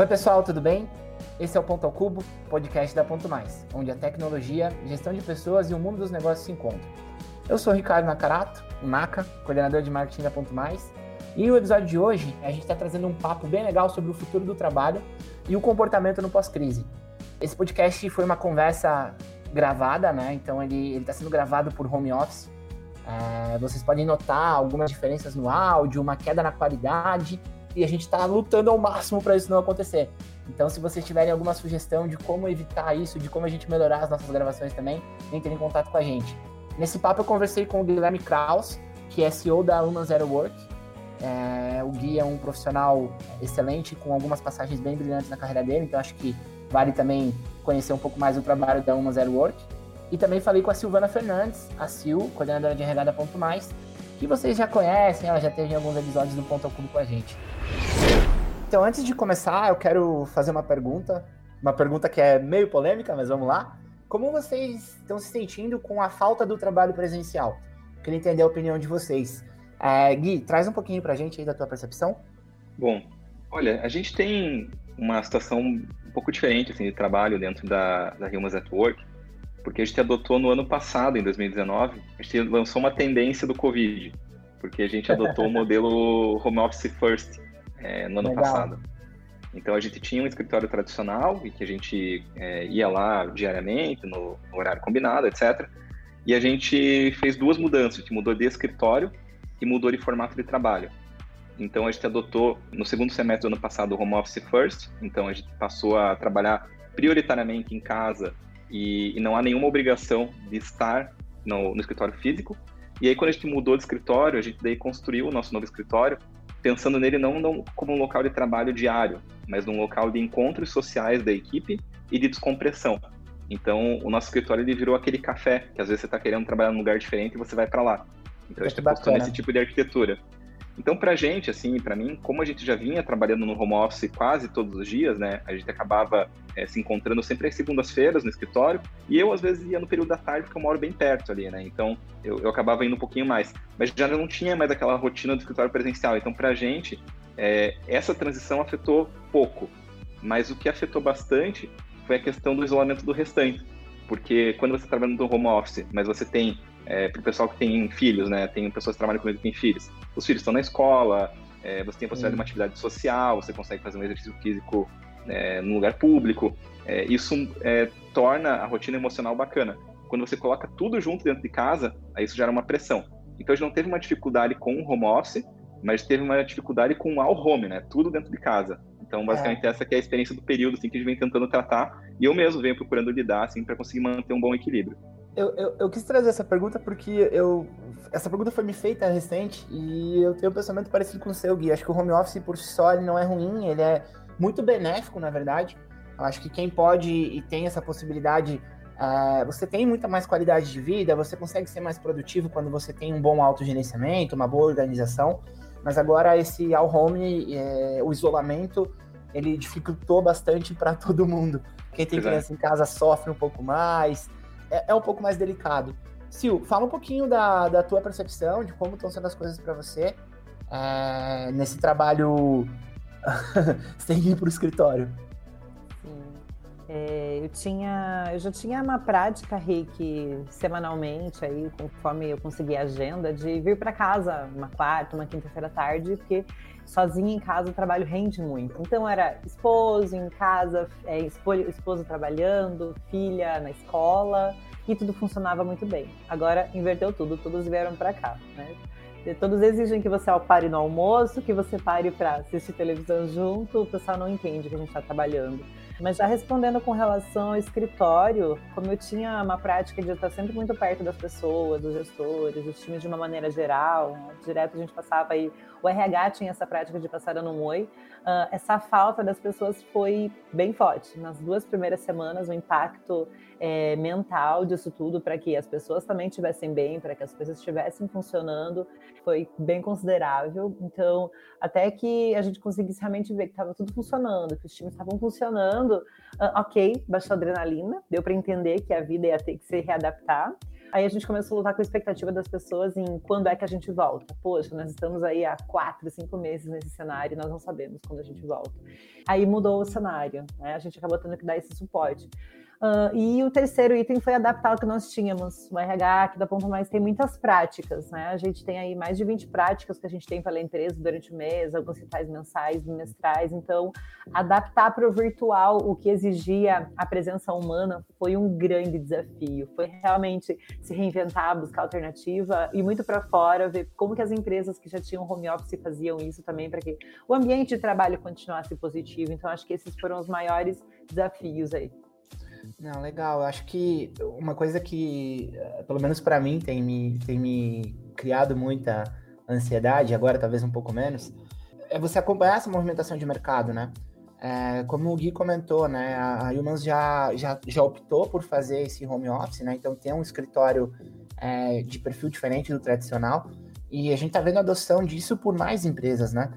Oi, pessoal, tudo bem? Esse é o Ponto ao Cubo, podcast da Ponto Mais, onde a tecnologia, gestão de pessoas e o mundo dos negócios se encontram. Eu sou o Ricardo Nakarato, o Naka, coordenador de marketing da Ponto Mais, e no episódio de hoje a gente está trazendo um papo bem legal sobre o futuro do trabalho e o comportamento no pós-crise. Esse podcast foi uma conversa gravada, né? Então ele está sendo gravado por home office. É, vocês podem notar algumas diferenças no áudio, uma queda na qualidade, e a gente está lutando ao máximo para isso não acontecer. Então, se vocês tiverem alguma sugestão de como evitar isso, de como a gente melhorar as nossas gravações também, entrem em contato com a gente. Nesse papo eu conversei com o Guilherme Kraus, que é CEO da Human Zero Work. É, o Gui é um profissional excelente, com algumas passagens bem brilhantes na carreira dele, então acho que vale também conhecer um pouco mais o trabalho da Human Zero Work. E também falei com a Silvana Fernandes, a Sil, coordenadora de RH da Ponto Mais, que vocês já conhecem, ela já teve em alguns episódios do Ponto ao Cubo com a gente. Então, antes de começar, eu quero fazer uma pergunta, uma pergunta que é meio polêmica, mas vamos lá. Como vocês estão se sentindo com a falta do trabalho presencial? Queria entender a opinião de vocês. É, Gui, traz um pouquinho para a gente aí da tua percepção. Bom, olha, a gente tem uma situação um pouco diferente assim, de trabalho dentro da, da Humans at Work, porque a gente adotou no ano passado, em 2019, a gente lançou uma tendência do Covid, porque a gente adotou o modelo Home Office First é, no ano Legal. passado. Então a gente tinha um escritório tradicional e que a gente é, ia lá diariamente, no, no, horário combinado, etc. E a gente fez duas mudanças, a gente mudou de escritório e mudou de formato de trabalho. Então a gente adotou no segundo semestre do ano passado o Home Office First, então a gente passou a trabalhar prioritariamente em casa e, e não há nenhuma obrigação de estar no, no, escritório físico. E aí, quando a gente mudou de escritório, a gente daí construiu o nosso novo escritório, pensando nele não, não como um local de trabalho diário, mas num local de encontros sociais da equipe e de descompressão. Então, o nosso escritório ele virou aquele café, que às vezes você está querendo trabalhar num lugar diferente e você vai para lá. Então, a gente apostou nesse tipo de arquitetura. Então, para a gente, assim, para mim, como a gente já vinha trabalhando no home office quase todos os dias, né? A gente acabava é, se encontrando sempre às segundas-feiras no escritório, e eu, às vezes, ia no período da tarde, porque eu moro bem perto ali, né? Então, eu, eu acabava indo um pouquinho mais. Mas já não tinha mais aquela rotina do escritório presencial. Então, para a gente, é, essa transição afetou pouco. Mas o que afetou bastante foi a questão do isolamento do restante. Porque quando você está trabalhando no home office, mas você tem é, para o pessoal que tem filhos, né? Tem pessoas que trabalham comigo que têm filhos. Os filhos estão na escola, é, você tem a possibilidade de uma atividade social, você consegue fazer um exercício físico é, no lugar público. É, isso é, torna a rotina emocional bacana. Quando você coloca tudo junto dentro de casa, aí isso gera uma pressão. Então a gente não teve uma dificuldade com o home office, mas teve uma dificuldade com o all home, né? Tudo dentro de casa. Então, basicamente, é. essa é a experiência do período assim, que a gente vem tentando tratar, e eu mesmo venho procurando lidar assim, para conseguir manter um bom equilíbrio. Eu, eu, eu, quis trazer essa pergunta porque eu, essa pergunta foi me feita recente e eu tenho um pensamento parecido com o seu, Gui. Acho que o home office por si só ele não é ruim, ele é muito benéfico, na verdade. Eu acho que quem pode e tem essa possibilidade, é, você tem muita mais qualidade de vida, você consegue ser mais produtivo quando você tem um bom autogerenciamento, uma boa organização. Mas agora esse ao home, é, o isolamento, ele dificultou bastante para todo mundo. Quem tem criança em casa sofre um pouco mais é, é um pouco mais delicado. Sil, fala um pouquinho da, da tua percepção, de como estão sendo as coisas para você é, nesse trabalho sem ir para o escritório. Sim. É, eu, tinha, eu já tinha uma prática, Rick, semanalmente, aí, conforme eu conseguia a agenda, de vir para casa uma quarta, uma quinta-feira à tarde, porque sozinha em casa o trabalho rende muito. Então era esposo em casa, é, esposo trabalhando, filha na escola e tudo funcionava muito bem. Agora inverteu tudo, todos vieram para cá, né? Todos exigem que você pare no almoço, que você pare para assistir televisão junto, o pessoal não entende que a gente está trabalhando. Mas já respondendo com relação ao escritório, como eu tinha uma prática de estar sempre muito perto das pessoas, dos gestores, dos times de uma maneira geral, direto a gente passava aí, o RH tinha essa prática de passar dando um oi, uh, essa falta das pessoas foi bem forte. Nas duas primeiras semanas, o impacto é, mental disso tudo para que as pessoas também estivessem bem, para que as coisas estivessem funcionando, foi bem considerável. Então, até que a gente conseguisse realmente ver que estava tudo funcionando, que os times estavam funcionando, uh, ok, baixou adrenalina, deu para entender que a vida ia ter que se readaptar. Aí a gente começou a lutar com a expectativa das pessoas em quando é que a gente volta. Poxa, nós estamos aí há quatro, cinco meses nesse cenário e nós não sabemos quando a gente volta. Aí mudou o cenário, né? A gente acabou tendo que dar esse suporte. Uh, e o terceiro item foi adaptar o que nós tínhamos. O RH aqui da Ponto Mais tem muitas práticas, né? A gente tem aí mais de 20 práticas que a gente tem pela empresa durante o mês, alguns rituais mensais, bimestrais. Então, adaptar para o virtual o que exigia a presença humana foi um grande desafio. Foi realmente se reinventar, buscar alternativa e muito para fora, ver como que as empresas que já tinham home office faziam isso também para que o ambiente de trabalho continuasse positivo. Então, acho que esses foram os maiores desafios aí. Não, legal. Eu acho que uma coisa que, eh, pelo menos para mim, tem me, tem me criado muita ansiedade, agora talvez um pouco menos, é você acompanhar essa movimentação de mercado, né? É, como o Gui comentou, né, a Humans já, já, já optou por fazer esse home office, né? Então tem um escritório é, de perfil diferente do tradicional e a gente está vendo a adoção disso por mais empresas, né?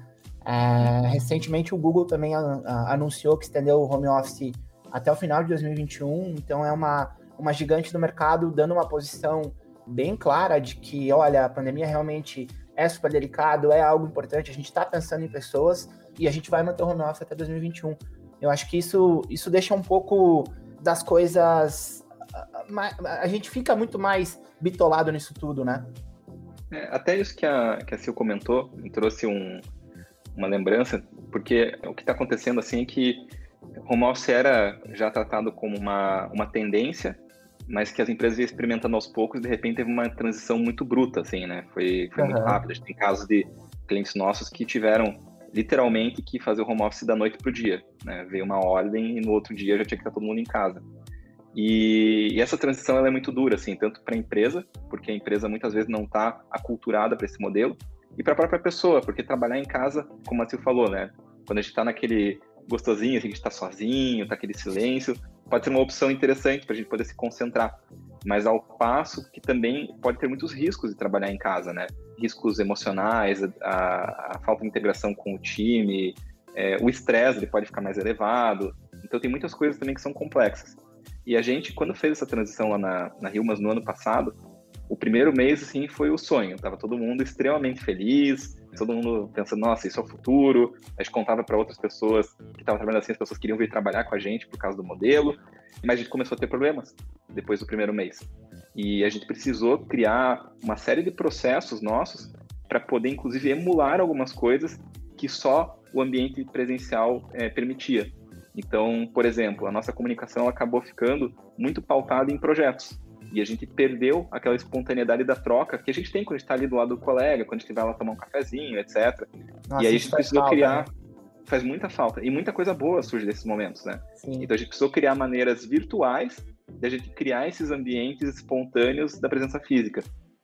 É, recentemente o Google também a, a, anunciou que estendeu o home office até o final de 2021. Então é uma, uma gigante do mercado dando uma posição bem clara de que, olha, a pandemia realmente é super delicado, é algo importante, a gente está pensando em pessoas e a gente vai manter o home office até 2021. Eu acho que isso, isso deixa um pouco das coisas. A gente fica muito mais bitolado nisso tudo, né? É, até isso que a, que a Sil comentou me trouxe um, uma lembrança, porque o que está acontecendo assim é que home office era já tratado como uma, uma tendência, mas que as empresas iam experimentando aos poucos de repente teve uma transição muito bruta, assim, né? Foi, foi uhum. muito rápido. A gente tem casos de clientes nossos que tiveram literalmente que fazer o home office da noite para o dia, né? Veio uma ordem e no outro dia já tinha que estar todo mundo em casa. E, e essa transição ela é muito dura, assim, tanto para a empresa, porque a empresa muitas vezes não está aculturada para esse modelo, e para a própria pessoa, porque trabalhar em casa, como a Sil falou, né? Quando a gente está naquele gostosinho, assim, de estar sozinho, tá aquele silêncio, pode ser uma opção interessante para a gente poder se concentrar. Mas ao passo que também pode ter muitos riscos de trabalhar em casa, né? Riscos emocionais, a, a falta de integração com o time, é, o estresse ele pode ficar mais elevado. Então tem muitas coisas também que são complexas. E a gente, quando fez essa transição lá na, na Hilmas no ano passado, o primeiro mês, assim, foi o sonho. Tava todo mundo extremamente feliz, todo mundo pensando, nossa, isso é o futuro. A gente contava para outras pessoas que estavam trabalhando assim, as pessoas queriam vir trabalhar com a gente por causa do modelo. Mas a gente começou a ter problemas depois do primeiro mês. E a gente precisou criar uma série de processos nossos para poder, inclusive, emular algumas coisas que só o ambiente presencial é, permitia. Então, por exemplo, a nossa comunicação acabou ficando muito pautada em projetos. E a gente perdeu aquela espontaneidade da troca que a gente tem quando a gente está ali do lado do colega, quando a gente vai lá tomar um cafezinho, etc. Nossa, e aí a gente precisou falta, criar. Né? Faz muita falta. E muita coisa boa surge desses momentos, né? Sim. Então a gente precisou criar maneiras virtuais de a gente criar esses ambientes espontâneos da presença física.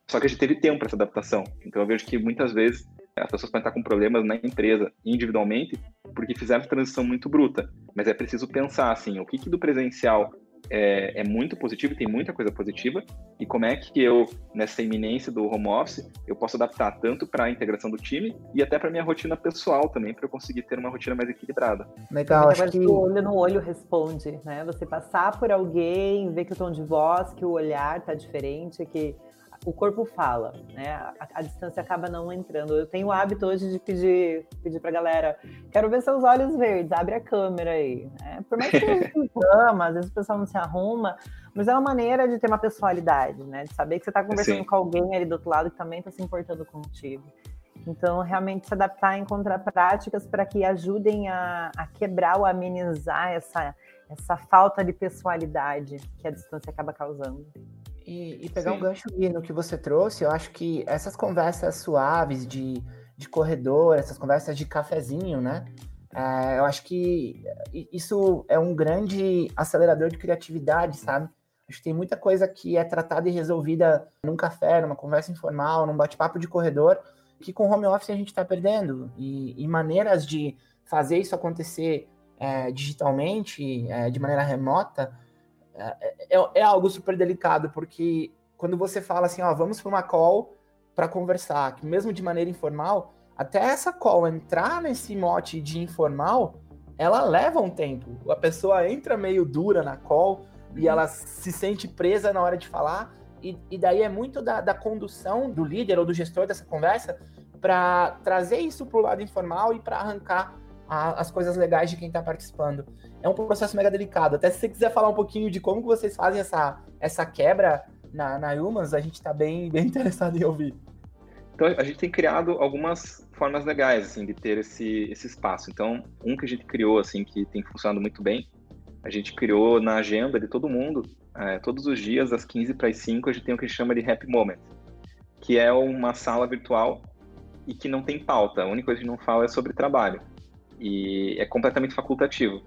Só que a gente teve tempo para essa adaptação. Então eu vejo que muitas vezes as pessoas podem estar com problemas na empresa individualmente porque fizeram transição muito bruta. Mas é preciso pensar assim, o que, que do presencial é, é, muito positivo, tem muita coisa positiva, e como é que eu, nessa iminência do home office, eu posso adaptar tanto para a integração do time e até para minha rotina pessoal também, para eu conseguir ter uma rotina mais equilibrada. Legal, acho que... o olho no olho responde, né? Você passar por alguém, ver que o tom de voz, que o olhar tá diferente, que o corpo fala, né? A, a, distância acaba não entrando. Eu tenho o hábito hoje de pedir, pedir pra galera, quero ver seus olhos verdes, abre a câmera aí. Né? Por mais que a gente ama, às vezes o pessoal não se arruma, mas é uma maneira de ter uma pessoalidade, né? De saber que você tá conversando Sim. com alguém ali do outro lado que também tá se importando contigo. Então, realmente se adaptar encontrar práticas para que ajudem a, a quebrar ou amenizar essa, essa falta de pessoalidade que a distância acaba causando. E, e pegar Sim. um gancho no que você trouxe, eu acho que essas conversas suaves de, de corredor, essas conversas de cafezinho, né? É, eu acho que isso é um grande acelerador de criatividade, sabe? Acho que tem muita coisa que é tratada e resolvida num café, numa conversa informal, num bate-papo de corredor, que com home office a gente está perdendo. E, e, maneiras de fazer isso acontecer é, digitalmente, é, de maneira remota, é, é, é, algo super delicado, porque quando você fala assim, ó, vamos para uma call para conversar, que mesmo de maneira informal, até essa call entrar nesse mote de informal, ela leva um tempo. A pessoa entra meio dura na call e ela se sente presa na hora de falar, E, e daí é muito da, da, condução do líder ou do gestor dessa conversa para trazer isso para o lado informal e para arrancar a, as coisas legais de quem está participando. É um processo mega delicado. Até se você quiser falar um pouquinho de como que vocês fazem essa, essa quebra na, na Humans, a gente está bem, bem interessado em ouvir. Então, a gente tem criado algumas formas legais, assim, de ter esse, esse espaço. Então, um que a gente criou, assim, que tem funcionado muito bem, a gente criou na agenda de todo mundo, é, todos os dias, às 15 para as 5, a gente tem o que a gente chama de Happy Moment, que é uma sala virtual e que não tem pauta. A única coisa que a gente não fala é sobre trabalho. E é completamente facultativo.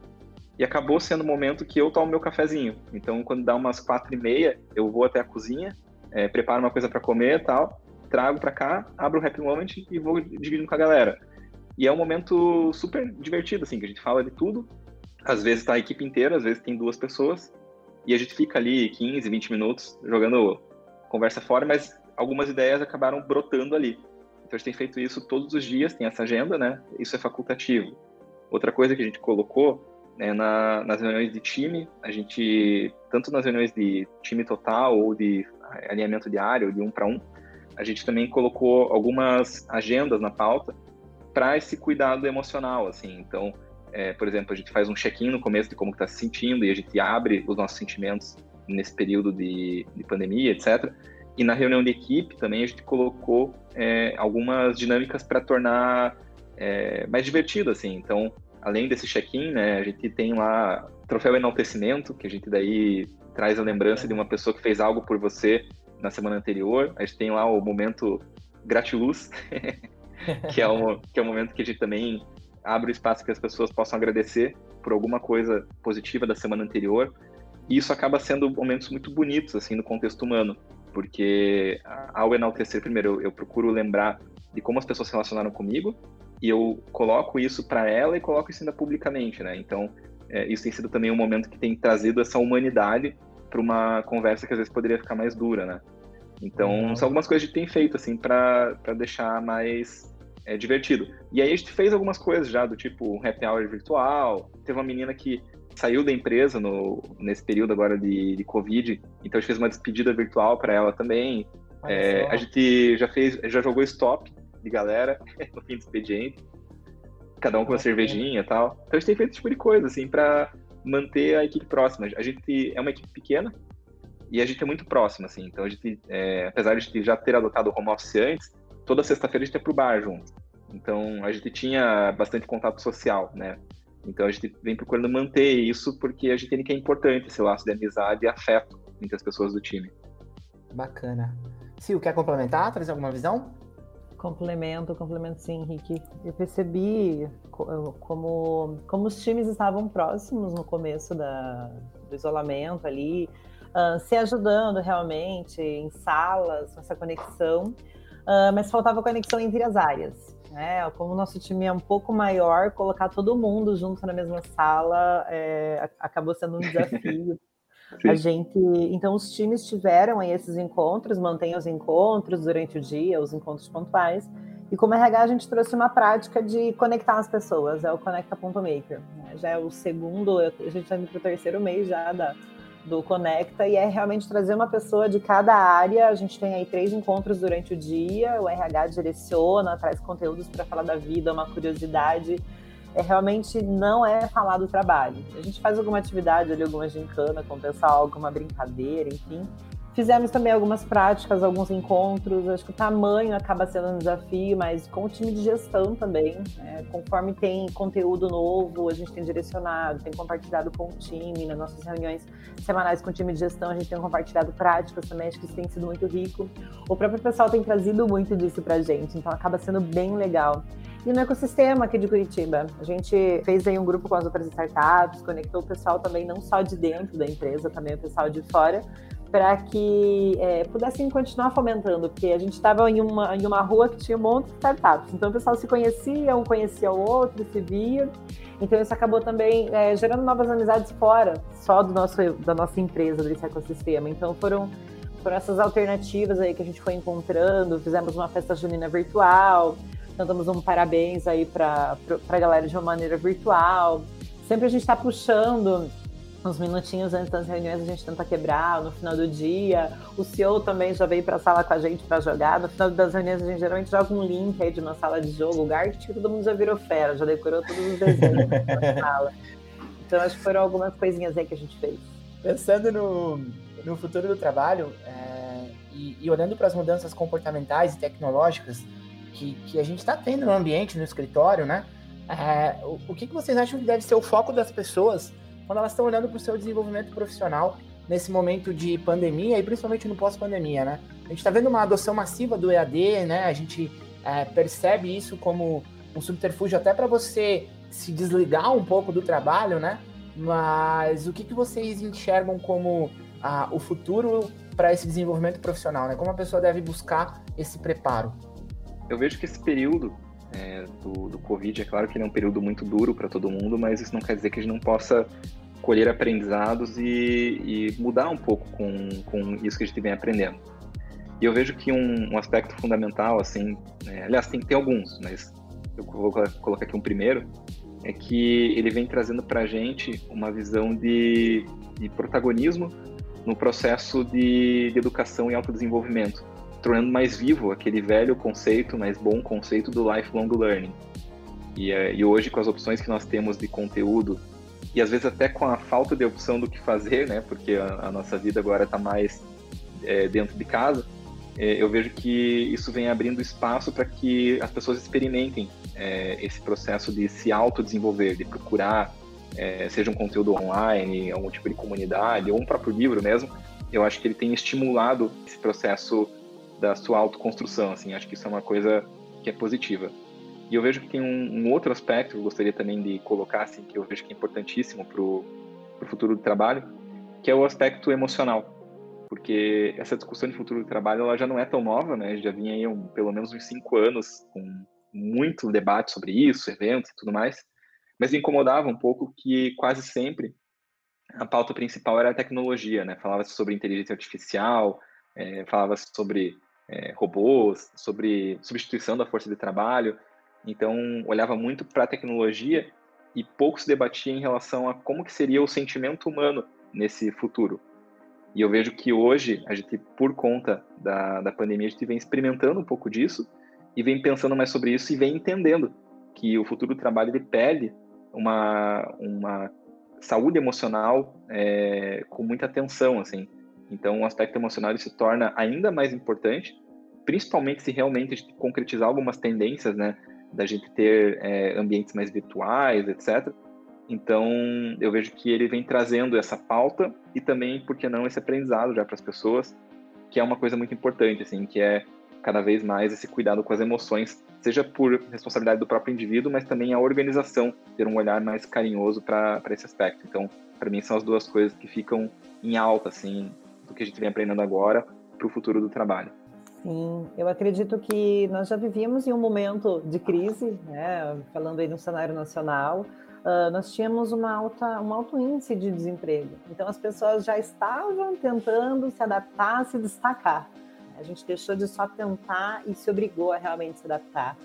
E acabou sendo o momento que eu tomo meu cafezinho. Então, quando dá umas quatro e meia, eu vou até a cozinha, é, preparo uma coisa para comer e tal, trago para cá, abro o Happy Moment e vou dividindo com a galera. E é um momento super divertido, assim, que a gente fala de tudo. Às vezes tá a equipe inteira, às vezes tem duas pessoas. E a gente fica ali 15, 20 minutos jogando conversa fora, mas algumas ideias acabaram brotando ali. Então a gente tem feito isso todos os dias, tem essa agenda, né? Isso é facultativo. Outra coisa que a gente colocou né, na, nas reuniões de time, a gente, tanto nas reuniões de time total ou de alinhamento diário, de um para um, a gente também colocou algumas agendas na pauta para esse cuidado emocional, assim. Então, é, por exemplo, a gente faz um check-in no começo de como está se sentindo e a gente abre os nossos sentimentos nesse período de, de pandemia, etc. E na reunião de equipe também a gente colocou é, algumas dinâmicas para tornar é, mais divertido, assim. Então, além desse check-in, né, a gente tem lá troféu enaltecimento, que a gente daí traz a lembrança de uma pessoa que fez algo por você na semana anterior. A gente tem lá o momento gratiluz, que, é um, que é um momento que a gente também abre o espaço que as pessoas possam agradecer por alguma coisa positiva da semana anterior. E isso acaba sendo momentos muito bonitos, assim, no contexto humano, porque ao enaltecer, primeiro, eu, eu procuro lembrar de como as pessoas se relacionaram comigo, e eu coloco isso para ela e coloco isso ainda publicamente, né? Então, é, isso tem sido também um momento que tem trazido essa humanidade para uma conversa que às vezes poderia ficar mais dura, né? Então, são algumas coisas que a gente tem feito, assim, para deixar mais é, divertido. E aí a gente fez algumas coisas já, do tipo um happy hour virtual. Teve uma menina que saiu da empresa no, nesse período agora de, de Covid, então a gente fez uma despedida virtual para ela também. É, a gente já fez, já jogou stop de galera no fim do expediente, cada um com uma cervejinha e tal. Então a gente tem feito esse tipo de coisa, assim, para manter a equipe próxima. A gente é uma equipe pequena, e a gente é muito próximo, assim. Então, a gente, é, apesar de a gente já ter adotado o home office antes, toda sexta-feira a gente ia pro bar junto. Então, a gente tinha bastante contato social, né? Então, a gente vem procurando manter isso porque a gente entende que é importante esse laço de amizade e afeto entre as pessoas do time. Bacana. Sil, quer complementar? Trazer alguma visão? Complemento, complemento sim, Henrique. Eu percebi como, como os times estavam próximos no começo da, do isolamento ali, uh, se ajudando realmente em salas, essa conexão, uh, mas faltava conexão entre as áreas. Né? Como o nosso time é um pouco maior, colocar todo mundo junto na mesma sala é, acabou sendo um desafio. A gente, então os times tiveram aí esses encontros, mantém os encontros durante o dia, os encontros pontuais. E como RH a gente trouxe uma prática de conectar as pessoas, é o Conecta.maker. Né? Já é o segundo, a gente está indo para o terceiro mês já da, do Conecta e é realmente trazer uma pessoa de cada área. A gente tem aí três encontros durante o dia, o RH direciona, traz conteúdos para falar da vida, uma curiosidade. É realmente não é falar do trabalho. A gente faz alguma atividade ali, alguma gincana com o pessoal, alguma brincadeira, enfim, Fizemos também algumas práticas, alguns encontros. Acho que o tamanho acaba sendo um desafio, mas com o time de gestão também. Né? Conforme tem conteúdo novo, a gente tem direcionado, tem compartilhado com o time. Nas nossas reuniões semanais com o time de gestão, a gente tem compartilhado práticas também. Acho que isso tem sido muito rico. O próprio pessoal tem trazido muito disso para a gente, então acaba sendo bem legal. E no ecossistema aqui de Curitiba, a gente fez aí um grupo com as outras startups, conectou o pessoal também, não só de dentro da empresa, também o pessoal de fora, para que é, pudessem continuar fomentando, porque a gente estava em uma, em uma rua que tinha um monte de startups, então o pessoal se conhecia, um conhecia o outro, se via, então isso acabou também é, gerando novas amizades fora, só do nosso, da nossa empresa, desse ecossistema, então foram, foram essas alternativas aí que a gente foi encontrando, fizemos uma festa junina virtual, cantamos um parabéns aí para a galera de uma maneira virtual, sempre a gente está puxando uns minutinhos antes das reuniões a gente tenta quebrar, no final do dia. O CEO também já veio para a sala com a gente para jogar. No final das reuniões a gente geralmente joga um link aí de uma sala de jogo, o Gart, que todo mundo já virou fera, já decorou todos os desenhos da sala. Então acho que foram algumas coisinhas aí que a gente fez. Pensando no, no futuro do trabalho é, e, e, olhando para as mudanças comportamentais e tecnológicas que, que a gente está tendo no ambiente, no escritório, né? É, o, o que, que vocês acham que deve ser o foco das pessoas quando elas estão olhando para o seu desenvolvimento profissional nesse momento de pandemia e principalmente no pós-pandemia, né? A gente está vendo uma adoção massiva do EAD, né? A gente é, percebe isso como um subterfúgio até para você se desligar um pouco do trabalho, né? Mas o que, que vocês enxergam como ah, o futuro para esse desenvolvimento profissional, né? Como a pessoa deve buscar esse preparo? Eu vejo que esse período é, do, do Covid. É claro que ele é um período muito duro para todo mundo, mas isso não quer dizer que a gente não possa colher aprendizados e, e, mudar um pouco com, com isso que a gente vem aprendendo. E eu vejo que um, um aspecto fundamental, assim, é, aliás, tem, tem alguns, mas eu vou colocar aqui um primeiro, é que ele vem trazendo para a gente uma visão de, de protagonismo no processo de, de educação e autodesenvolvimento tornando mais vivo aquele velho conceito, mais bom conceito do lifelong learning. E, é, e hoje, com as opções que nós temos de conteúdo, e às vezes até com a falta de opção do que fazer, né, porque a, a nossa vida agora está mais é, dentro de casa, é, eu vejo que isso vem abrindo espaço para que as pessoas experimentem é, esse processo de se autodesenvolver, de procurar, é, seja um conteúdo online, algum tipo de comunidade, ou um próprio livro mesmo. Eu acho que ele tem estimulado esse processo da sua autoconstrução, assim, acho que isso é uma coisa que é positiva. E eu vejo que tem um, um outro aspecto que eu gostaria também de colocar, assim, que eu vejo que é importantíssimo para o futuro do trabalho, que é o aspecto emocional. Porque essa discussão de futuro do trabalho ela já não é tão nova, né? Já vinha aí um, pelo menos uns cinco anos com muito debate sobre isso, eventos e tudo mais. Mas me incomodava um pouco que quase sempre a pauta principal era a tecnologia, né? Falava-se sobre inteligência artificial, é, falava sobre é, robôs, sobre substituição da força de trabalho. Então, olhava muito para a tecnologia e pouco se debatia em relação a como que seria o sentimento humano nesse futuro. E eu vejo que hoje, a gente, por conta da, da pandemia, a gente vem experimentando um pouco disso e vem pensando mais sobre isso e vem entendendo que o futuro do trabalho ele pede uma, uma saúde emocional é, com muita atenção, assim. Então, o aspecto emocional se torna ainda mais importante, principalmente se realmente a gente concretizar algumas tendências, né, da gente ter é, ambientes mais virtuais, etc. Então, eu vejo que ele vem trazendo essa pauta e também, por que não, esse aprendizado já para as pessoas, que é uma coisa muito importante, assim, que é cada vez mais esse cuidado com as emoções, seja por responsabilidade do próprio indivíduo, mas também a organização ter um olhar mais carinhoso para esse aspecto. Então, para mim, são as duas coisas que ficam em alta, assim, do que a gente vem aprendendo agora para o futuro do trabalho. Sim, eu acredito que nós já vivíamos em um momento de crise, né? falando aí no cenário nacional, uh, nós tínhamos uma alta, um alto índice de desemprego. Então as pessoas já estavam tentando se adaptar, se destacar. A gente deixou de só tentar e se obrigou a realmente se adaptar.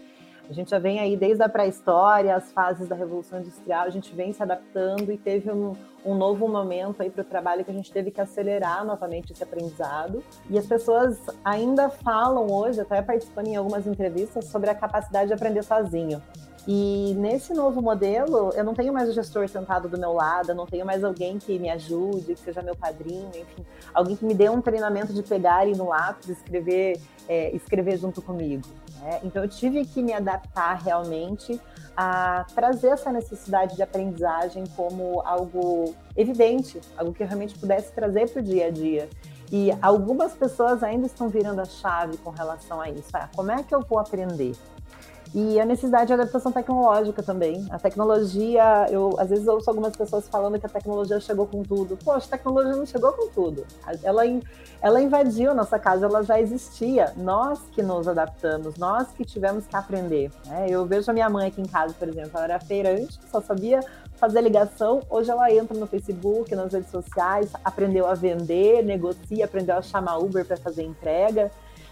A gente já vem aí desde a pré-história, as fases da Revolução Industrial, a gente vem se adaptando e teve um, um novo momento aí para o trabalho que a gente teve que acelerar novamente esse aprendizado. E as pessoas ainda falam hoje, até participando em algumas entrevistas, sobre a capacidade de aprender sozinho. E nesse novo modelo, eu não tenho mais o gestor sentado do meu lado, eu não tenho mais alguém que me ajude, que seja meu padrinho, enfim, alguém que me dê um treinamento de pegar e no lápis escrever, é, escrever junto comigo. Né? Então, eu tive que me adaptar realmente a trazer essa necessidade de aprendizagem como algo evidente, algo que eu realmente pudesse trazer para o dia a dia. E algumas pessoas ainda estão virando a chave com relação a isso. Ah, como é que eu vou aprender? E a necessidade de adaptação tecnológica também. A tecnologia, eu às vezes ouço algumas pessoas falando que a tecnologia chegou com tudo. Poxa, a tecnologia não chegou com tudo. Ela, ela invadiu nossa casa, ela já existia. Nós que nos adaptamos, nós que tivemos que aprender. Né? Eu vejo a minha mãe aqui em casa, por exemplo, ela era feirante, só sabia fazer ligação. Hoje ela entra no Facebook, nas redes sociais, aprendeu a vender, negocia, aprendeu a chamar Uber para fazer entrega.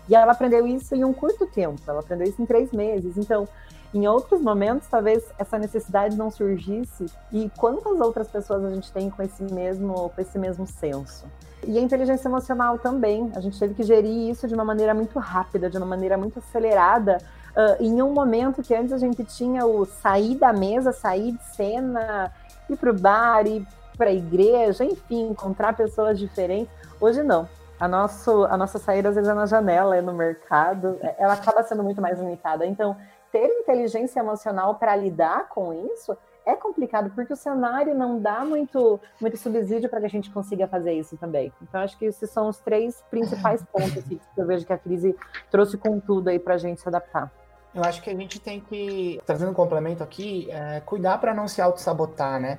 E ela aprendeu isso em um curto tempo, ela aprendeu isso em três meses. Então, em outros momentos, talvez essa necessidade não surgisse. E quantas outras pessoas a gente tem com esse mesmo, com esse mesmo senso? E a inteligência emocional também. A gente teve que gerir isso de uma maneira muito rápida, de uma maneira muito acelerada, uh, em um momento que antes a gente tinha o sair da mesa, sair de cena, ir para o bar, ir para a igreja, enfim, encontrar pessoas diferentes. Hoje não. A, nosso, a nossa saída, às vezes, é na janela, é no mercado, é, ela acaba sendo muito mais limitada. Então, ter inteligência emocional para lidar com isso é complicado, porque o cenário não dá muito, muito subsídio para que a gente consiga fazer isso também. Então, acho que esses são os três principais pontos que eu vejo que a crise trouxe com tudo aí para a gente se adaptar. Eu acho que a gente tem que, trazendo um complemento aqui, é, cuidar para não se auto-sabotar, né?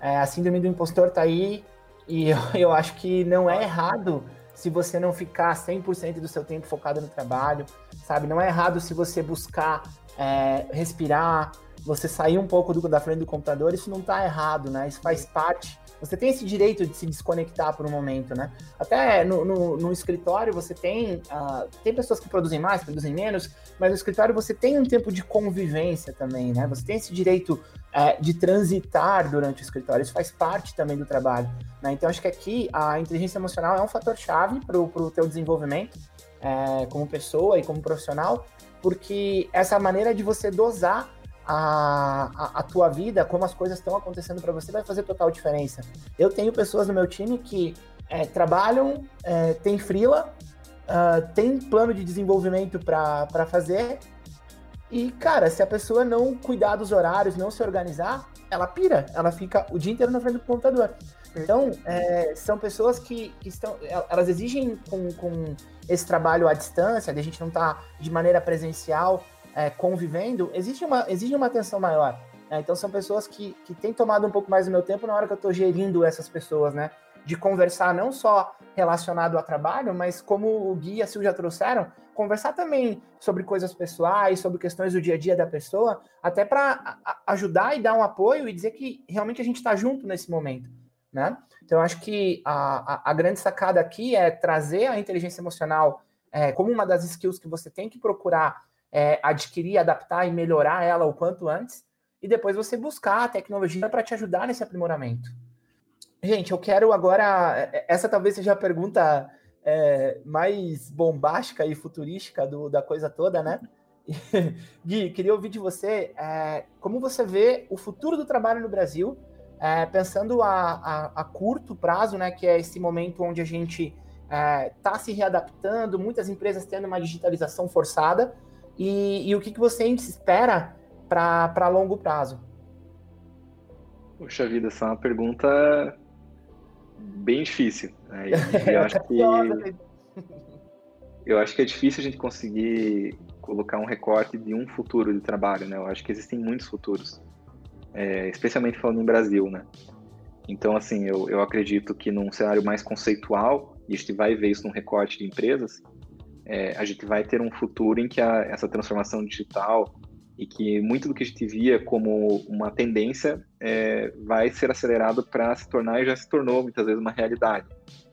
É, a síndrome do impostor tá aí e eu, eu acho que não é errado se você não ficar 100% do seu tempo focado no trabalho, sabe? Não é errado se você buscar é, respirar, você sair um pouco do, da frente do computador, isso não está errado, né? Isso faz parte. Você tem esse direito de se desconectar por um momento, né? Até no, no, no escritório você tem. Uh, tem pessoas que produzem mais, produzem menos, mas no escritório você tem um tempo de convivência também, né? Você tem esse direito uh, de transitar durante o escritório. Isso faz parte também do trabalho. Né? Então acho que aqui a inteligência emocional é um fator chave para o teu desenvolvimento uh, como pessoa e como profissional porque essa maneira de você dosar a, a, a tua vida, como as coisas estão acontecendo para você, vai fazer total diferença. Eu tenho pessoas no meu time que é, trabalham, é, frila, uh, tem plano de desenvolvimento para fazer, e, cara, se a pessoa não cuidar dos horários, não se organizar, ela pira, ela fica o dia inteiro na frente do computador. Então, é, são pessoas que, que, estão. Elas exigem com, com esse trabalho à distância, de a gente não estar tá de maneira presencial é, convivendo, existe uma, exige uma atenção maior. Né? Então, são pessoas que, que têm tomado um pouco mais do meu tempo na hora que eu estou gerindo essas pessoas, né? De conversar não só relacionado ao trabalho, mas como o Gui e a Sil já trouxeram, conversar também sobre coisas pessoais, sobre questões do dia a dia da pessoa, até para ajudar e dar um apoio e dizer que realmente a gente está junto nesse momento né? Então, acho que a, a, a, grande sacada aqui é trazer a inteligência emocional é, como uma das skills que você tem que procurar é, adquirir, adaptar e melhorar ela o quanto antes, e depois você buscar a tecnologia para te ajudar nesse aprimoramento. Gente, eu quero agora. É, essa talvez seja a pergunta é, mais bombástica e futurística do, da coisa toda, né? Gui, queria ouvir de você é, como você vê o futuro do trabalho no Brasil é, pensando a, a, a, curto prazo, né, que é esse momento onde a gente está é, tá se readaptando, muitas empresas tendo uma digitalização forçada, e, e o que, que você espera para longo prazo? Puxa vida, essa é uma pergunta bem difícil. Né? Eu, acho que, eu acho que é difícil a gente conseguir colocar um recorte de um futuro de trabalho, né? Eu acho que existem muitos futuros é, especialmente falando em Brasil, né? Então, assim, eu, eu acredito que num cenário mais conceitual, e a gente vai ver isso num recorte de empresas, é, a gente vai ter um futuro em que a, essa transformação digital e que muito do que a gente via como uma tendência é, vai ser acelerado para se tornar e já se tornou muitas vezes uma realidade.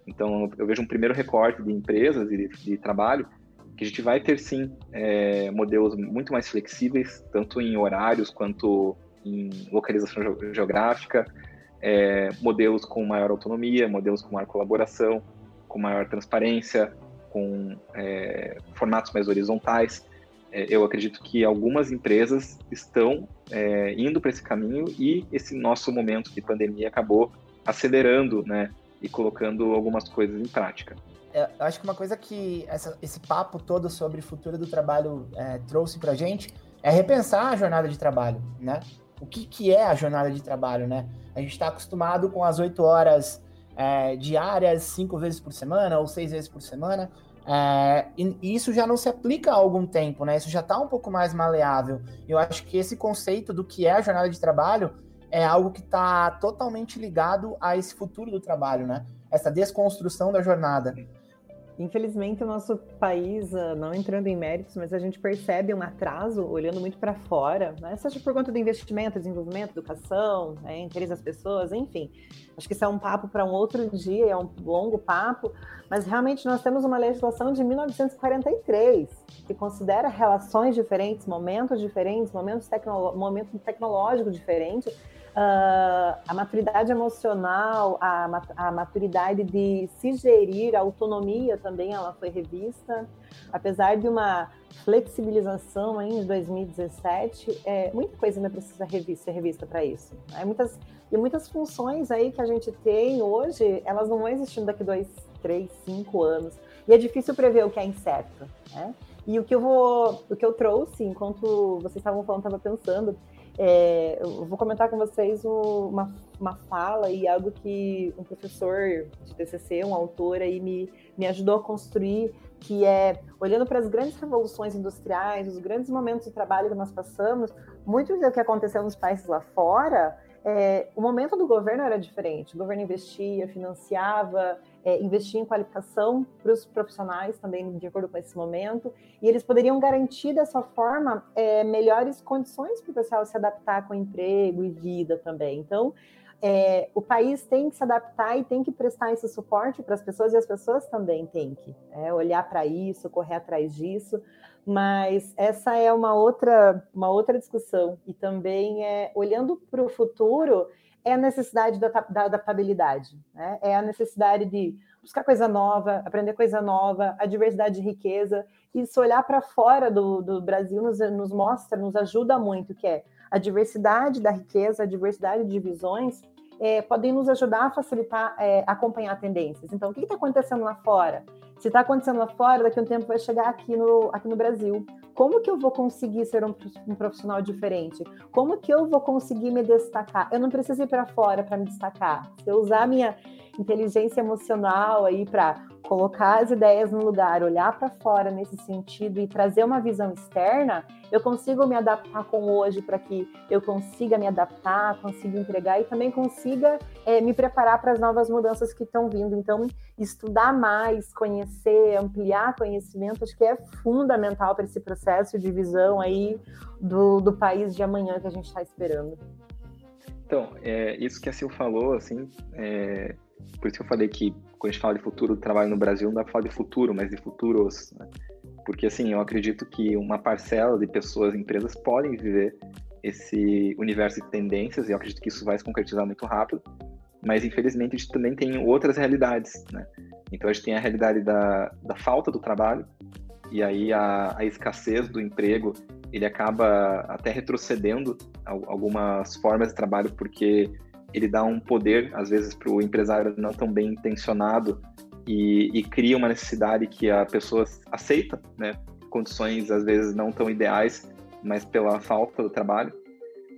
Então, eu vejo um primeiro recorte de empresas e de, de trabalho que a gente vai ter sim é, modelos muito mais flexíveis, tanto em horários quanto em localização geográfica, é, modelos com maior autonomia, modelos com maior colaboração, com maior transparência, com é, formatos mais horizontais. É, eu acredito que algumas empresas estão é, indo para esse caminho e esse nosso momento de pandemia acabou acelerando, né, e colocando algumas coisas em prática. É, eu acho que uma coisa que essa, esse papo todo sobre futuro do trabalho é, trouxe para gente é repensar a jornada de trabalho, né? o que, que é a jornada de trabalho, né? A gente está acostumado com as oito horas é, diárias, cinco vezes por semana ou seis vezes por semana, é, e isso já não se aplica há algum tempo, né? Isso já está um pouco mais maleável. Eu acho que esse conceito do que é a jornada de trabalho é algo que está totalmente ligado a esse futuro do trabalho, né? Essa desconstrução da jornada. Infelizmente, o nosso país, ah, não entrando em méritos, mas a gente percebe um atraso olhando muito para fora, né? seja por conta do investimento, desenvolvimento, educação, né? interesse das pessoas, enfim. Acho que isso é um papo para um outro dia, é um longo papo, mas realmente nós temos uma legislação de 1943 que considera relações diferentes, momentos diferentes, momentos tecno momento tecnológico diferente Uh, a maturidade emocional, a, a, maturidade de se gerir, a autonomia também ela foi revista, apesar de uma flexibilização aí em 2017, é, muita coisa ainda precisa revista, ser revista para isso. Né? Muitas, e muitas funções aí que a gente tem hoje, elas não vão existindo daqui dois, três, cinco anos. E é difícil prever o que é incerto. Né? E o que eu vou, o que eu trouxe, enquanto vocês estavam falando, estava pensando, é, eu vou comentar com vocês uma, uma fala e algo que um professor de TCC, um autor aí me, me ajudou a construir, que é olhando para as grandes revoluções industriais, os grandes momentos de trabalho que nós passamos, muito do que aconteceu nos países lá fora é, o momento do governo era diferente. O governo investia, financiava, é, investia em qualificação para os profissionais também, de acordo com esse momento, e eles poderiam garantir dessa forma é, melhores condições para o pessoal se adaptar com emprego e vida também. Então, é, o país tem que se adaptar e tem que prestar esse suporte para as pessoas, e as pessoas também têm que é, olhar para isso, correr atrás disso. Mas essa é uma outra, uma outra discussão. E também é olhando para o futuro, é a necessidade da, da adaptabilidade, né? é a necessidade de buscar coisa nova, aprender coisa nova, a diversidade de riqueza. Isso olhar para fora do, do Brasil nos, nos mostra, nos ajuda muito, que é a diversidade da riqueza, a diversidade de visões é, podem nos ajudar a facilitar, é, acompanhar tendências. Então, o que está acontecendo lá fora? Se está acontecendo lá fora, daqui a um tempo vai chegar aqui no, aqui no Brasil. Como que eu vou conseguir ser um, um profissional diferente? Como que eu vou conseguir me destacar? Eu não preciso ir para fora para me destacar. Se eu usar minha inteligência emocional aí para colocar as ideias no lugar, olhar para fora nesse sentido e trazer uma visão externa, eu consigo me adaptar com hoje para que eu consiga me adaptar, consiga entregar e também consiga é, me preparar para as novas mudanças que estão vindo. Então, estudar mais, conhecer, ampliar conhecimento, acho que é fundamental para esse processo de visão aí do, do país de amanhã que a gente está esperando. Então, é, isso que a Sil falou, assim, é, por isso que eu falei que quando a gente fala de futuro do trabalho no Brasil, não dá para falar de futuro, mas de futuros. Né? Porque, assim, eu acredito que uma parcela de pessoas, empresas, podem viver esse universo de tendências, e eu acredito que isso vai se concretizar muito rápido, mas infelizmente a gente também tem outras realidades, né? Então a gente tem a realidade da, da falta do trabalho, e aí a, a escassez do emprego, ele acaba até retrocedendo algumas formas de trabalho, porque ele dá um poder, às vezes, para o empresário não tão bem intencionado e, e, cria uma necessidade que a pessoa aceita, né? Condições, às vezes, não tão ideais, mas pela falta do trabalho.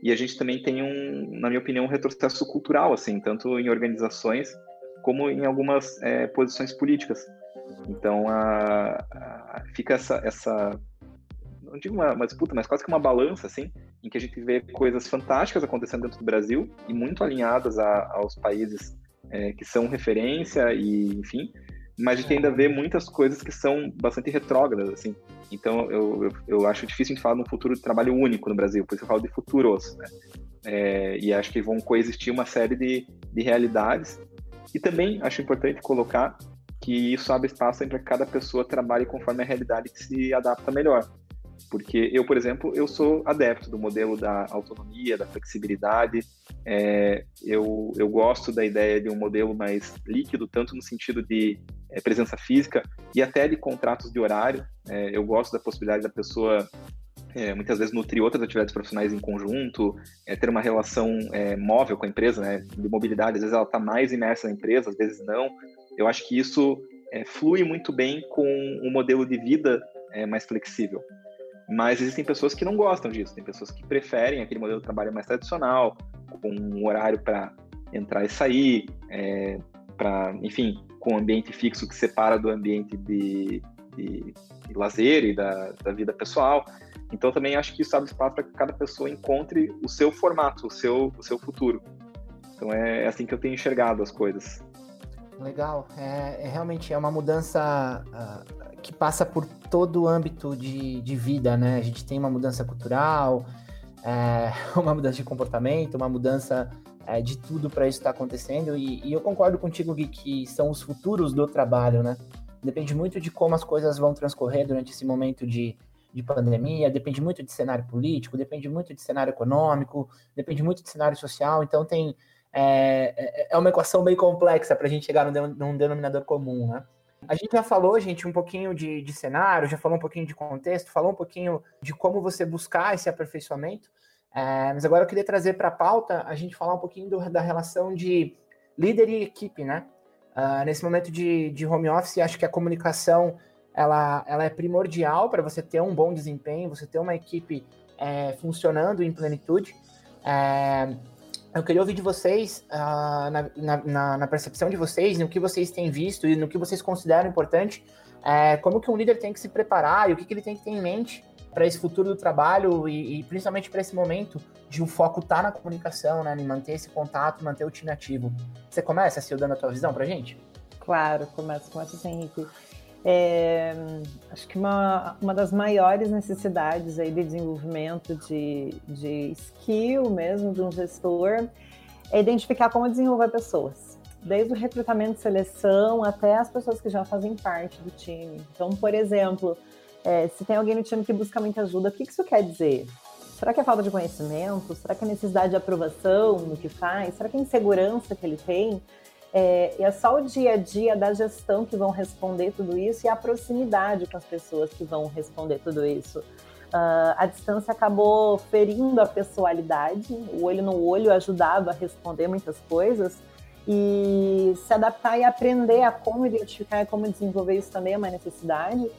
E a gente também tem um, na minha opinião, um retrocesso cultural, assim, tanto em organizações como em algumas é, posições políticas. Então, a, a, fica essa, essa não digo uma, uma, disputa, mas quase que uma balança, assim, em que a gente vê coisas fantásticas acontecendo dentro do Brasil e muito alinhadas a, aos países é, que são referência e, enfim, mas a gente ainda vê muitas coisas que são bastante retrógradas, assim. Então, eu, eu, eu acho difícil a gente falar num futuro de trabalho único no Brasil, por isso eu falo de futuros, né? É, e acho que vão coexistir uma série de, de realidades. E também acho importante colocar que isso abre espaço para que cada pessoa trabalhe conforme a realidade que se adapta melhor. Porque eu, por exemplo, eu sou adepto do modelo da autonomia, da flexibilidade. É, eu, eu gosto da ideia de um modelo mais líquido, tanto no sentido de é, presença física e até de contratos de horário. É, eu gosto da possibilidade da pessoa é, muitas vezes nutrir outras atividades profissionais em conjunto, é, ter uma relação é, móvel com a empresa, né, de mobilidade. Às vezes ela está mais imersa na empresa, às vezes não. Eu acho que isso é, flui muito bem com um modelo de vida é, mais flexível. Mas existem pessoas que não gostam disso, tem pessoas que preferem aquele modelo de trabalho mais tradicional, com um horário para entrar e sair, é, para, enfim, com um ambiente fixo que separa do ambiente de, de, de lazer e da, da, vida pessoal. Então, também acho que isso abre espaço para que cada pessoa encontre o seu formato, o seu, o seu futuro. Então, é, é assim que eu tenho enxergado as coisas. Legal. É, é realmente é uma mudança uh, que passa por todo o âmbito de, de vida, né? A gente tem uma mudança cultural, é, uma mudança de comportamento, uma mudança é, de tudo para isso estar tá acontecendo. E, e, eu concordo contigo, Gui, que são os futuros do trabalho, né? Depende muito de como as coisas vão transcorrer durante esse momento de, de pandemia, depende muito de cenário político, depende muito de cenário econômico, depende muito de cenário social. Então tem é, é, é uma equação bem complexa para a gente chegar num, num denominador comum, né? A gente já falou, gente, um pouquinho de, de cenário, já falou um pouquinho de contexto, falou um pouquinho de como você buscar esse aperfeiçoamento. É, mas agora eu queria trazer para a pauta a gente falar um pouquinho do, da relação de líder e equipe, né? Uh, nesse momento de, de home office, acho que a comunicação ela, ela é primordial para você ter um bom desempenho, você ter uma equipe é, funcionando em plenitude. É, eu queria ouvir de vocês, uh, na, na, na, percepção de vocês, no que vocês têm visto e no que vocês consideram importante, é, como que um líder tem que se preparar e o que, que ele tem que ter em mente para esse futuro do trabalho e, e principalmente para esse momento de o foco estar tá na comunicação, né, em manter esse contato, manter o time ativo. Você começa, Sil, dando a tua visão para gente? Claro, começo, começo assim, Henrique. É, acho que uma, uma das maiores necessidades aí de desenvolvimento de, de skill mesmo de um gestor é identificar como desenvolver pessoas, desde o recrutamento e seleção até as pessoas que já fazem parte do time. Então, por exemplo, é, se tem alguém no time que busca muita ajuda, o que isso quer dizer? Será que é falta de conhecimento? Será que é necessidade de aprovação no que faz? Será que é insegurança que ele tem? É, é só o dia a dia da gestão que vão responder tudo isso e a proximidade com as pessoas que vão responder tudo isso. Uh, a distância acabou ferindo a pessoalidade, o olho no olho ajudava a responder muitas coisas, e se adaptar e aprender a como identificar e como desenvolver isso também é uma necessidade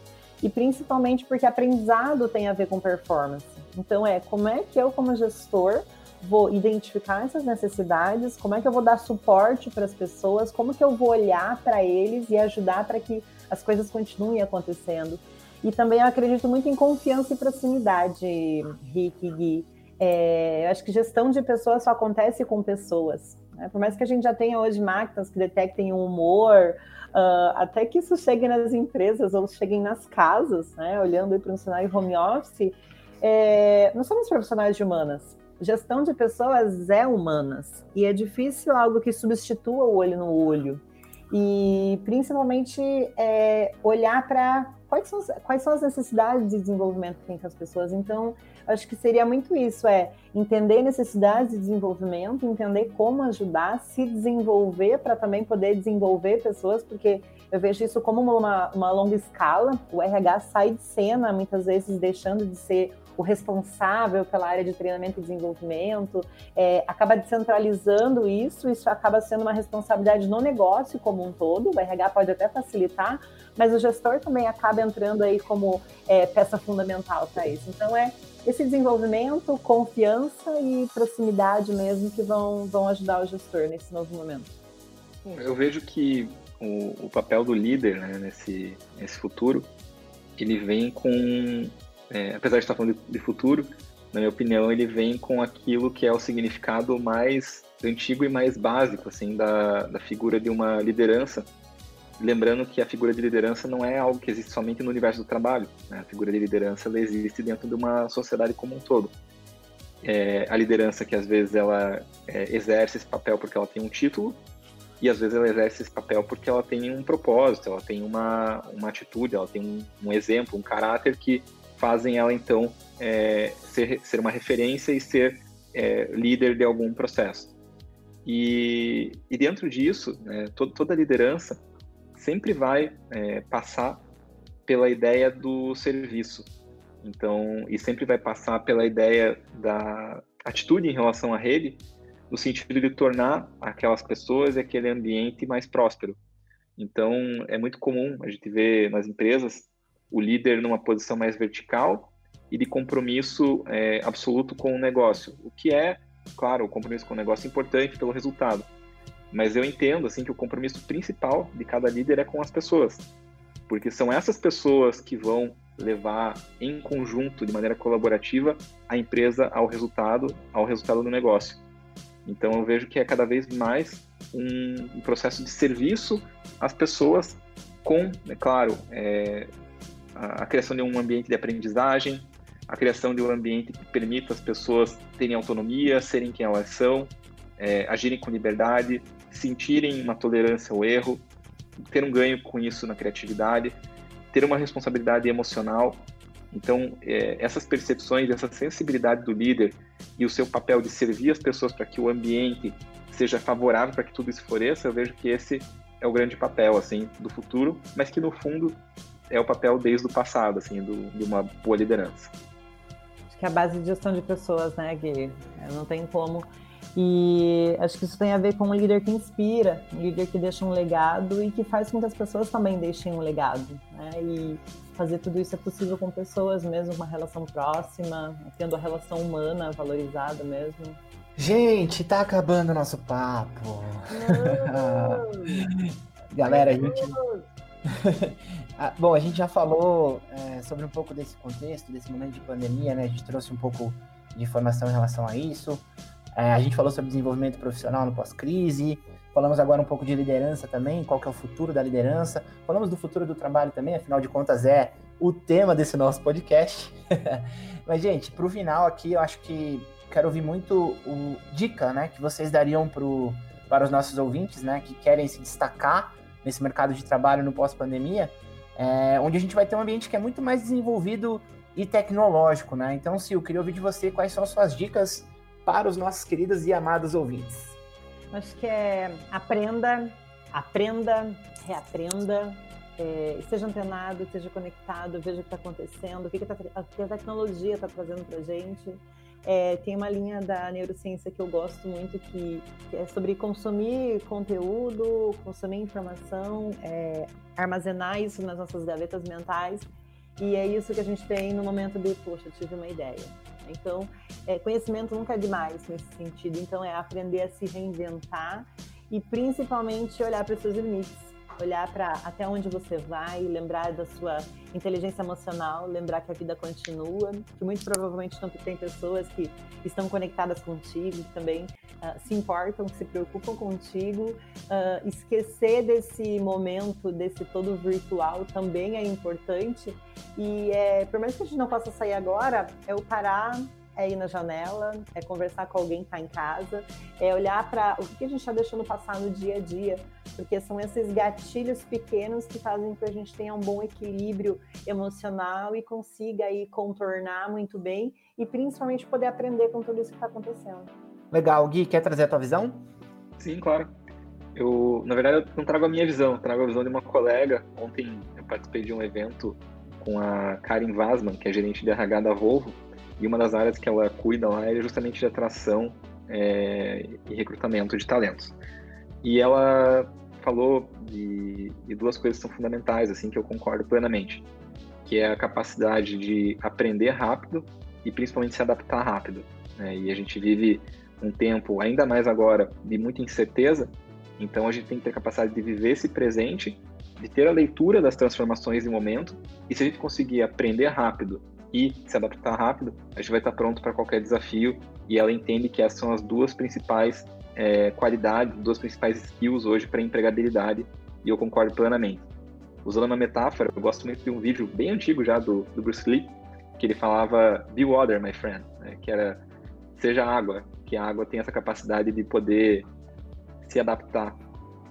e principalmente porque aprendizado tem a ver com performance. Então é como é que eu como gestor vou identificar essas necessidades, como é que eu vou dar suporte para as pessoas, como que eu vou olhar para eles e ajudar para que as coisas continuem acontecendo. E também eu acredito muito em confiança e proximidade, Rick e Gui. É, eu acho que gestão de pessoas só acontece com pessoas. Né? Por mais que a gente já tenha hoje máquinas que detectem o humor, Uh, até que isso chegue nas empresas ou cheguem nas casas, né? Olhando para um cenário home office, é, nós somos profissionais de humanas. Gestão de pessoas é humanas e é difícil algo que substitua o olho no olho e principalmente é, olhar para quais são, quais são as necessidades de desenvolvimento que tem com as pessoas. Então, acho que seria muito isso, é entender necessidades de desenvolvimento, entender como ajudar, se desenvolver para também poder desenvolver pessoas, porque eu vejo isso como uma, uma longa escala. O RH sai de cena, muitas vezes deixando de ser o responsável pela área de treinamento e desenvolvimento, é, acaba descentralizando isso, isso acaba sendo uma responsabilidade no negócio como um todo, o RH pode até facilitar, mas o gestor também acaba entrando aí como é, peça fundamental para isso. Então é esse desenvolvimento, confiança e proximidade mesmo que vão, vão ajudar o gestor nesse novo momento. Eu vejo que o, o papel do líder né, nesse, nesse futuro, ele vem com, é, apesar de estar falando de, de futuro, na minha opinião, ele vem com aquilo que é o significado mais antigo e mais básico assim da, da figura de uma liderança Lembrando que a figura de liderança não é algo que existe somente no universo do trabalho. Né? A figura de liderança ela existe dentro de uma sociedade como um todo. É, a liderança que às vezes ela é, exerce esse papel porque ela tem um título e às vezes ela exerce esse papel porque ela tem um propósito, ela tem uma, uma atitude, ela tem um, um exemplo, um caráter que fazem ela então é, ser, ser uma referência e ser é, líder de algum processo. E, e dentro disso, né, toda liderança sempre vai é, passar pela ideia do serviço. Então, e sempre vai passar pela ideia da atitude em relação à rede, no sentido de tornar aquelas pessoas e aquele ambiente mais próspero. Então, é muito comum a gente ver nas empresas o líder numa posição mais vertical e de compromisso é, absoluto com o negócio, o que é, claro, o compromisso com o negócio é importante pelo resultado, mas eu entendo assim que o compromisso principal de cada líder é com as pessoas, porque são essas pessoas que vão levar em conjunto, de maneira colaborativa, a empresa ao resultado, ao resultado do negócio. Então eu vejo que é cada vez mais um, processo de serviço às pessoas com, é claro, é, a, criação de um ambiente de aprendizagem, a criação de um ambiente que permita as pessoas terem autonomia, serem quem elas são, é, agirem com liberdade, sentirem uma tolerância ao erro, ter um ganho com isso na criatividade, ter uma responsabilidade emocional. Então, é, essas percepções, essa sensibilidade do líder e o seu papel de servir as pessoas para que o ambiente seja favorável para que tudo isso floresça, eu vejo que esse é o grande papel assim do futuro, mas que no fundo é o papel desde o passado, assim, do, de uma boa liderança. Acho que é a base de gestão de pessoas, né, Gui? Não tem como e acho que isso tem a ver com um líder que inspira, um líder que deixa um legado e que faz com que as pessoas também deixem um legado. Né? E fazer tudo isso é possível com pessoas mesmo, uma relação próxima, tendo a relação humana valorizada mesmo. Gente, tá acabando o nosso papo. Galera, a gente. Ah, bom, a gente já falou é, sobre um pouco desse contexto, desse momento de pandemia, né? A gente trouxe um pouco de informação em relação a isso. É, a gente falou sobre desenvolvimento profissional no pós-crise, falamos agora um pouco de liderança também, qual que é o futuro da liderança, falamos do futuro do trabalho também, afinal de contas é o tema desse nosso podcast. Mas, gente, para o final aqui, eu acho que quero ouvir muito o dica, né, que vocês dariam pro, para os nossos ouvintes, né, que querem se destacar nesse mercado de trabalho no pós-pandemia, é, onde a gente vai ter um ambiente que é muito mais desenvolvido e tecnológico, né? Então, eu queria ouvir de você quais são as suas dicas para os nossos queridos e amados ouvintes? Acho que é aprenda, aprenda, reaprenda, é, esteja antenado, esteja conectado, veja o que está acontecendo, o que, que, tá, a, que a tecnologia está trazendo para a gente. É, tem uma linha da neurociência que eu gosto muito que, que é sobre consumir conteúdo, consumir informação, é, armazenar isso nas nossas gavetas mentais. E é isso que a gente tem no momento de, poxa, tive uma ideia então, é, conhecimento nunca é demais nesse sentido. Então, é aprender a se reinventar e principalmente olhar para os seus limites olhar para até onde você vai, lembrar da sua inteligência emocional, lembrar que a vida continua, que muito provavelmente tem pessoas que estão conectadas contigo, que também uh, se importam, que se preocupam contigo. Uh, esquecer desse momento, desse todo virtual também é importante. E é, por mais que a gente não possa sair agora, é o parar é ir na janela, é conversar com alguém que está em casa, é olhar para o que a gente está deixando passar no dia a dia, porque são esses gatilhos pequenos que fazem com que a gente tenha um bom equilíbrio emocional e consiga aí contornar muito bem e principalmente poder aprender com tudo isso que está acontecendo. Legal, Gui, quer trazer a tua visão? Sim, claro. Eu, na verdade, eu não trago a minha visão, trago a visão de uma colega. Ontem eu participei de um evento com a Karen Vasman, que é gerente de RH da Volvo, e uma das áreas que ela cuida lá é justamente de atração é, e recrutamento de talentos. E ela falou de, de, duas coisas que são fundamentais, assim, que eu concordo plenamente, que é a capacidade de aprender rápido e principalmente se adaptar rápido. Né? E a gente vive um tempo, ainda mais agora, de muita incerteza, então a gente tem que ter a capacidade de viver esse presente, de ter a leitura das transformações em momento, e se a gente conseguir aprender rápido e se adaptar rápido, a gente vai estar pronto para qualquer desafio. E ela entende que essas são as duas principais é, qualidades, duas principais skills hoje para empregabilidade, e eu concordo plenamente. Usando uma metáfora, eu gosto muito de um vídeo bem antigo já do, do Bruce Lee, que ele falava Be water, my friend, né? que era seja água, que a água tem essa capacidade de poder se adaptar.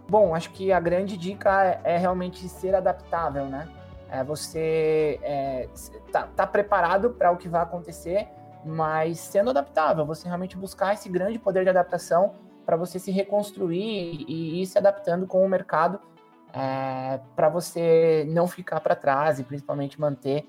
Bom, acho que a grande dica é, é realmente ser adaptável, né? É, você é, tá, tá preparado para o que vai acontecer, mas sendo adaptável, você realmente buscar esse grande poder de adaptação para você se reconstruir e ir se adaptando com o mercado é, para você não ficar para trás e principalmente manter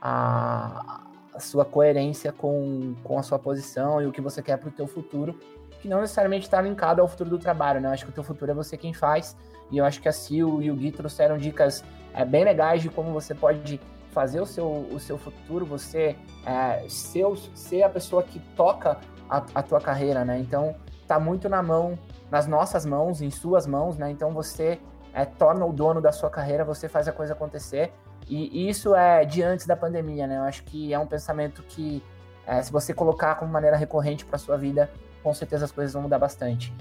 a, a, sua coerência com, com a sua posição e o que você quer para o teu futuro, que não necessariamente está linkado ao futuro do trabalho, né? Eu acho que o teu futuro é você quem faz, e eu acho que a Sil e o Gui trouxeram dicas é, bem legais de como você pode fazer o seu, o seu futuro, você é, ser, ser a pessoa que toca a, a tua carreira, né? Então, tá muito na mão, nas nossas mãos, em suas mãos, né? Então, você é, torna o dono da sua carreira, você faz a coisa acontecer. E, isso é de antes da pandemia, né? Eu acho que é um pensamento que, é, se você colocar como maneira recorrente para sua vida, com certeza as coisas vão mudar bastante.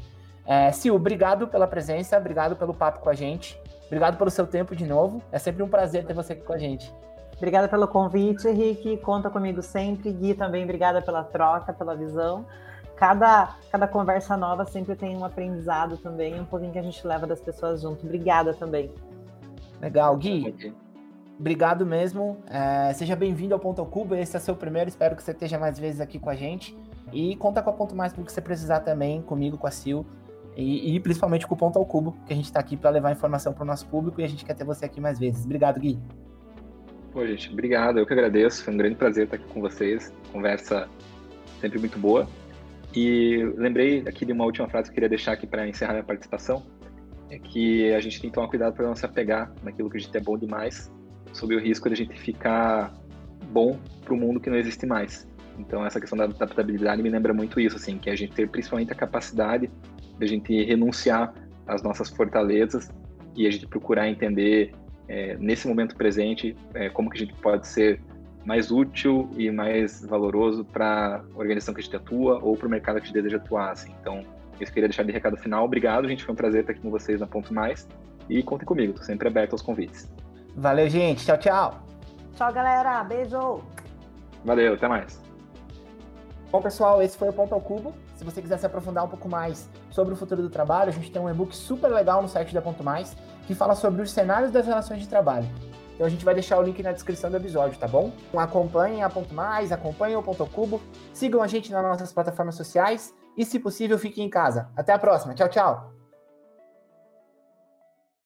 É, Sil, obrigado pela presença, obrigado pelo papo com a gente, obrigado pelo seu tempo de novo. É sempre um prazer ter você aqui com a gente. Obrigada pelo convite, Rick. Conta comigo sempre. Gui, também obrigada pela troca, pela visão. Cada, cada conversa nova sempre tem um aprendizado também, um pouquinho que a gente leva das pessoas junto. Obrigada também. Legal, Gui. Obrigado mesmo. É, seja bem-vindo ao Ponto ao Cubo. Esse é seu primeiro. Espero que você esteja mais vezes aqui com a gente. E conta com a Ponto Mais para o que você precisar também, comigo, com a Sil. E, e, principalmente com o Ponto ao Cubo, que a gente está aqui para levar informação para o nosso público e a gente quer ter você aqui mais vezes. Obrigado, Gui. Pô, gente, obrigado. Eu que agradeço. Foi um grande prazer estar aqui com vocês. Conversa sempre muito boa. E lembrei aqui de uma última frase que eu queria deixar aqui para encerrar minha participação. É que a gente tem que tomar cuidado para não se apegar naquilo que a gente é bom demais, sob o risco de a gente ficar bom para o mundo que não existe mais. Então, essa questão da adaptabilidade me lembra muito isso, assim, que a gente ter principalmente a capacidade de a gente renunciar às nossas fortalezas e a gente procurar entender é, nesse momento presente, é, como que a gente pode ser mais útil e mais valoroso para a organização que a gente atua ou para o mercado que a gente deseja atuar. Assim. Então, eu queria deixar de recado final. Obrigado, gente. Foi um prazer estar aqui com vocês na Ponto Mais. E contem comigo, estou sempre aberto aos convites. Valeu, gente. Tchau, tchau. Tchau, galera. Beijo. Valeu, até mais. Bom, pessoal, esse foi o Ponto ao Cubo. Se você quiser se aprofundar um pouco mais sobre o futuro do trabalho, a gente tem um e-book super legal no site da Ponto Mais que fala sobre os cenários das relações de trabalho. Então a gente vai deixar o link na descrição do episódio, tá bom? Acompanhem a Ponto Mais, acompanhem o Ponto Cubo, sigam a gente nas nossas plataformas sociais e, se possível, fiquem em casa. Até a próxima. Tchau, tchau!